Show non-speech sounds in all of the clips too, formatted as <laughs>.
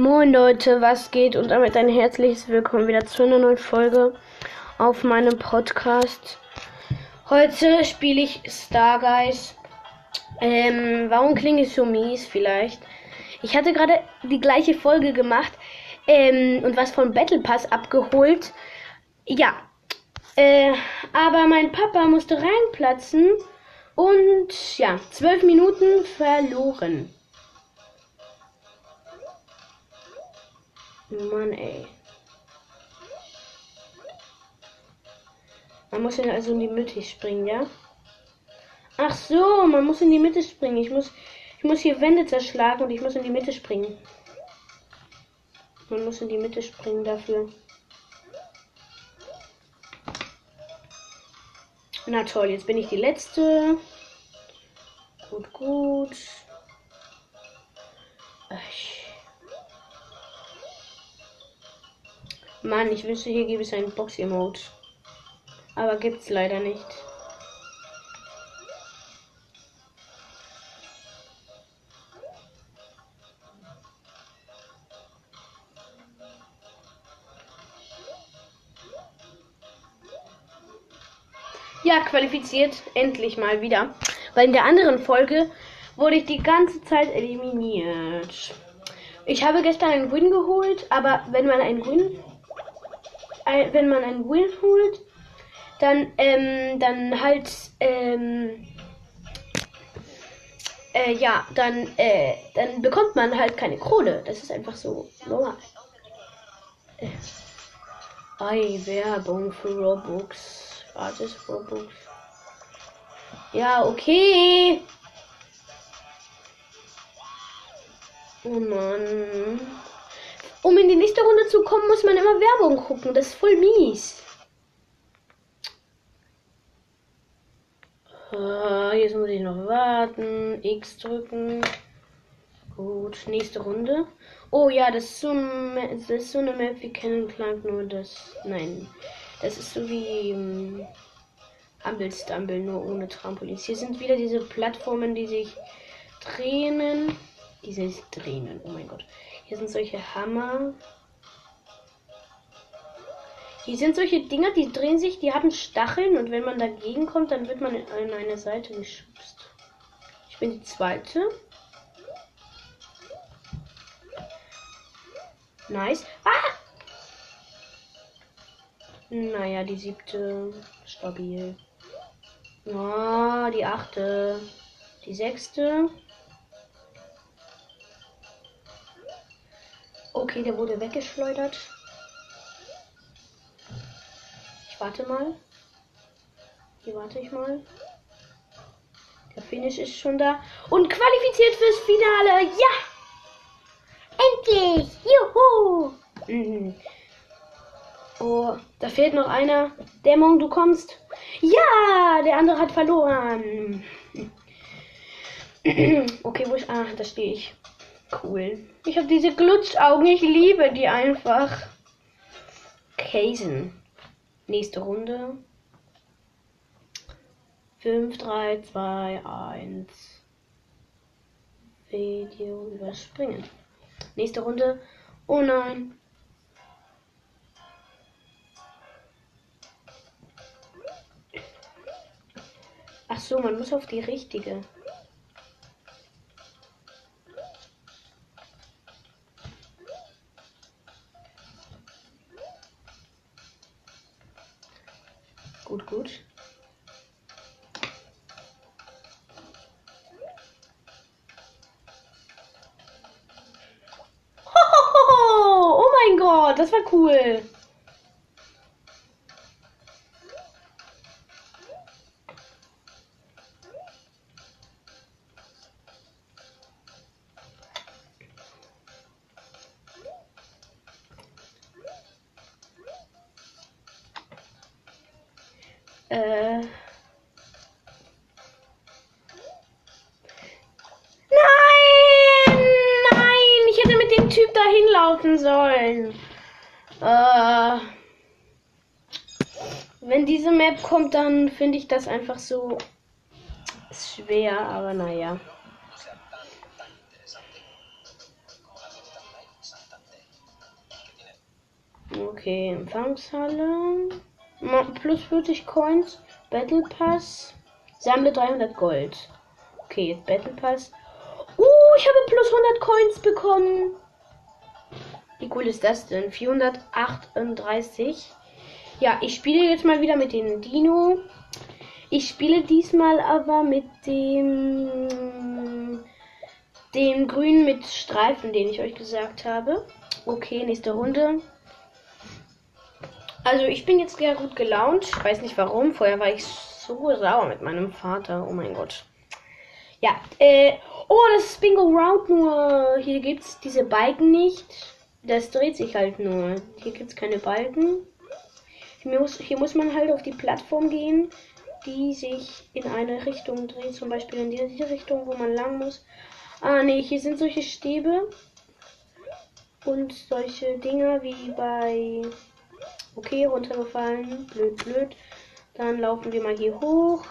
Moin Leute, was geht? Und damit ein herzliches Willkommen wieder zu einer neuen Folge auf meinem Podcast. Heute spiele ich Star Guys. Ähm, warum klinge ich so mies vielleicht? Ich hatte gerade die gleiche Folge gemacht ähm, und was von Battle Pass abgeholt. Ja, äh, aber mein Papa musste reinplatzen und ja, zwölf Minuten verloren. Mann, ey. Man muss ja also in die Mitte springen, ja? Ach so, man muss in die Mitte springen. Ich muss, ich muss hier Wände zerschlagen und ich muss in die Mitte springen. Man muss in die Mitte springen dafür. Na toll, jetzt bin ich die Letzte. Gut, gut. Mann, ich wünschte, hier gäbe es einen Box-Emote. Aber gibt's leider nicht. Ja, qualifiziert endlich mal wieder. Weil in der anderen Folge wurde ich die ganze Zeit eliminiert. Ich habe gestern einen Win geholt, aber wenn man einen Win ein, wenn man einen Win holt, dann, ähm, dann halt, ähm, äh, ja, dann, äh, dann bekommt man halt keine Krone. Das ist einfach so normal. Äh. Werbung für Robux. Gratis Robux. Ja, okay. Oh Mann. Um in die nächste Runde zu kommen, muss man immer Werbung gucken. Das ist voll mies. Uh, jetzt muss ich noch warten. X drücken. Gut, nächste Runde. Oh ja, das ist so, das ist so eine Map wie Cannon Clank, nur das. Nein. Das ist so wie um, Humble Stumble, nur ohne Trampolins. Hier sind wieder diese Plattformen, die sich drehen. Die sich drehen, oh mein Gott. Hier sind solche Hammer. Hier sind solche Dinger, die drehen sich, die haben Stacheln und wenn man dagegen kommt, dann wird man in eine Seite geschubst. Ich bin die zweite. Nice. Ah! Naja, die siebte. Stabil. Oh, die achte. Die sechste. Okay, der wurde weggeschleudert. Ich warte mal. Hier warte ich mal. Der Finish ist schon da. Und qualifiziert fürs Finale. Ja! Endlich! Juhu! Mhm. Oh, da fehlt noch einer. Dämon, du kommst. Ja! Der andere hat verloren. <clears throat> okay, wo ich. Ah, da stehe ich. Cool. Ich habe diese Glutschaugen. Ich liebe die einfach. Kaisen. Nächste Runde. 5, 3, 2, 1. Video überspringen. Nächste Runde. Oh nein. Ach so, man muss auf die richtige. Gut, gut. Oh mein Gott, das war cool. Äh. Nein! Nein! Ich hätte mit dem Typ dahin laufen sollen. Äh. Wenn diese Map kommt, dann finde ich das einfach so schwer, aber naja. Okay, Empfangshalle. Plus 40 Coins. Battle Pass. Sammle 300 Gold. Okay, jetzt Battle Pass. Uh, ich habe plus 100 Coins bekommen. Wie cool ist das denn? 438. Ja, ich spiele jetzt mal wieder mit dem Dino. Ich spiele diesmal aber mit dem dem grünen mit Streifen, den ich euch gesagt habe. Okay, nächste Runde. Also ich bin jetzt sehr gut gelaunt. Ich weiß nicht warum. Vorher war ich so sauer mit meinem Vater. Oh mein Gott. Ja, äh, oh, das ist Bingo Round nur. Hier gibt es diese Balken nicht. Das dreht sich halt nur. Hier gibt es keine Balken. Hier muss, hier muss man halt auf die Plattform gehen, die sich in eine Richtung dreht. Zum Beispiel in diese Richtung, wo man lang muss. Ah, nee, hier sind solche Stäbe. Und solche Dinger wie bei Okay, runtergefallen. Blöd, blöd. Dann laufen wir mal hier hoch.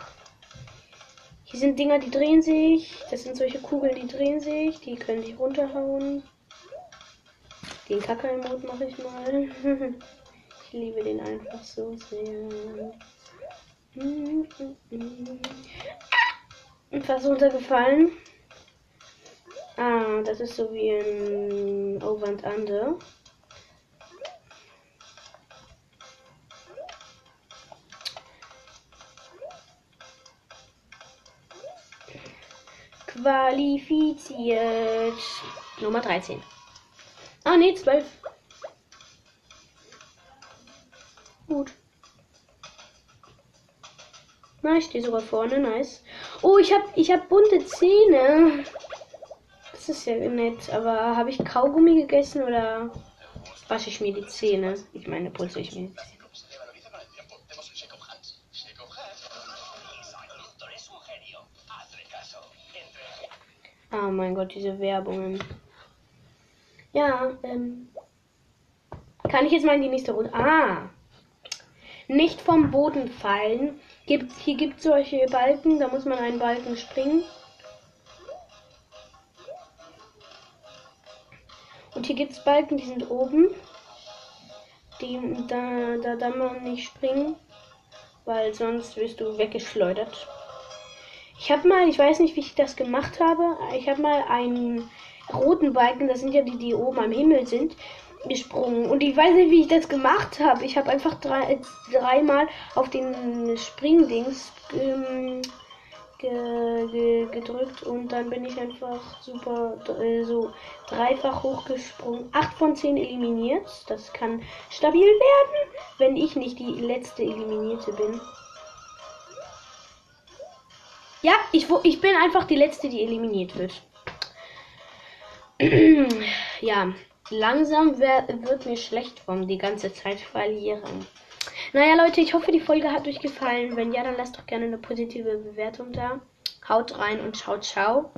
Hier sind Dinger, die drehen sich. Das sind solche Kugeln, die drehen sich. Die können sich runterhauen. Den Kacke-Mode mache ich mal. <laughs> ich liebe den einfach so sehr. Und fast runtergefallen. Ah, das ist so wie ein Over and Under. Qualifiziert. Nummer 13. Ah, ne, 12. Gut. Na, ich stehe sogar vorne, nice. Oh, ich hab, ich hab bunte Zähne. Das ist ja nett, aber habe ich Kaugummi gegessen oder wasche ich mir die Zähne? Ich meine, putze ich mir die Zähne. Oh mein Gott, diese Werbungen. Ja, ähm. Kann ich jetzt mal in die nächste Runde. Ah! Nicht vom Boden fallen. Gibt, hier gibt es solche Balken, da muss man einen Balken springen. Und hier gibt es Balken, die sind oben. Die, da, da darf man nicht springen, weil sonst wirst du weggeschleudert. Ich habe mal, ich weiß nicht, wie ich das gemacht habe. Ich habe mal einen roten Balken, das sind ja die, die oben am Himmel sind, gesprungen. Und ich weiß nicht, wie ich das gemacht habe. Ich habe einfach drei, dreimal auf den Springdings ähm, ge, ge, gedrückt und dann bin ich einfach super äh, so dreifach hochgesprungen. Acht von zehn eliminiert. Das kann stabil werden, wenn ich nicht die letzte eliminierte bin. Ja, ich, ich bin einfach die Letzte, die eliminiert wird. <clears throat> ja, langsam wird mir schlecht vom die ganze Zeit verlieren. Naja, Leute, ich hoffe, die Folge hat euch gefallen. Wenn ja, dann lasst doch gerne eine positive Bewertung da. Haut rein und ciao, ciao.